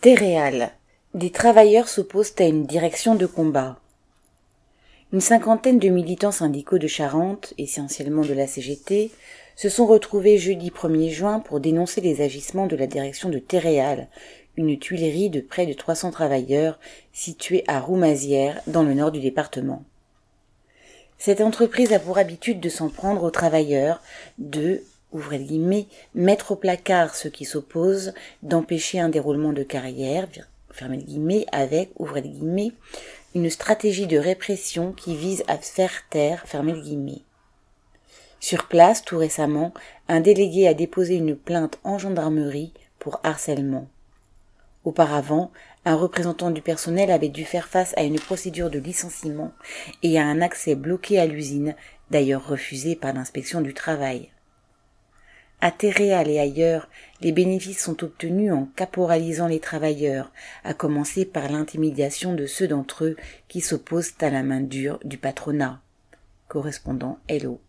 Téréal. Des travailleurs s'opposent à une direction de combat. Une cinquantaine de militants syndicaux de Charente, essentiellement de la CGT, se sont retrouvés jeudi 1er juin pour dénoncer les agissements de la direction de Téréal, une tuilerie de près de 300 travailleurs située à Roumazières, dans le nord du département. Cette entreprise a pour habitude de s'en prendre aux travailleurs, de ouvrez guillemets, mettre au placard ceux qui s'opposent, d'empêcher un déroulement de carrière, fermez guillemets, avec, ouvrez guillemets, une stratégie de répression qui vise à faire taire, fermez le guillemets. Sur place, tout récemment, un délégué a déposé une plainte en gendarmerie pour harcèlement. Auparavant, un représentant du personnel avait dû faire face à une procédure de licenciement et à un accès bloqué à l'usine, d'ailleurs refusé par l'inspection du travail. À Téréal et ailleurs, les bénéfices sont obtenus en caporalisant les travailleurs, à commencer par l'intimidation de ceux d'entre eux qui s'opposent à la main dure du patronat. Correspondant Hello.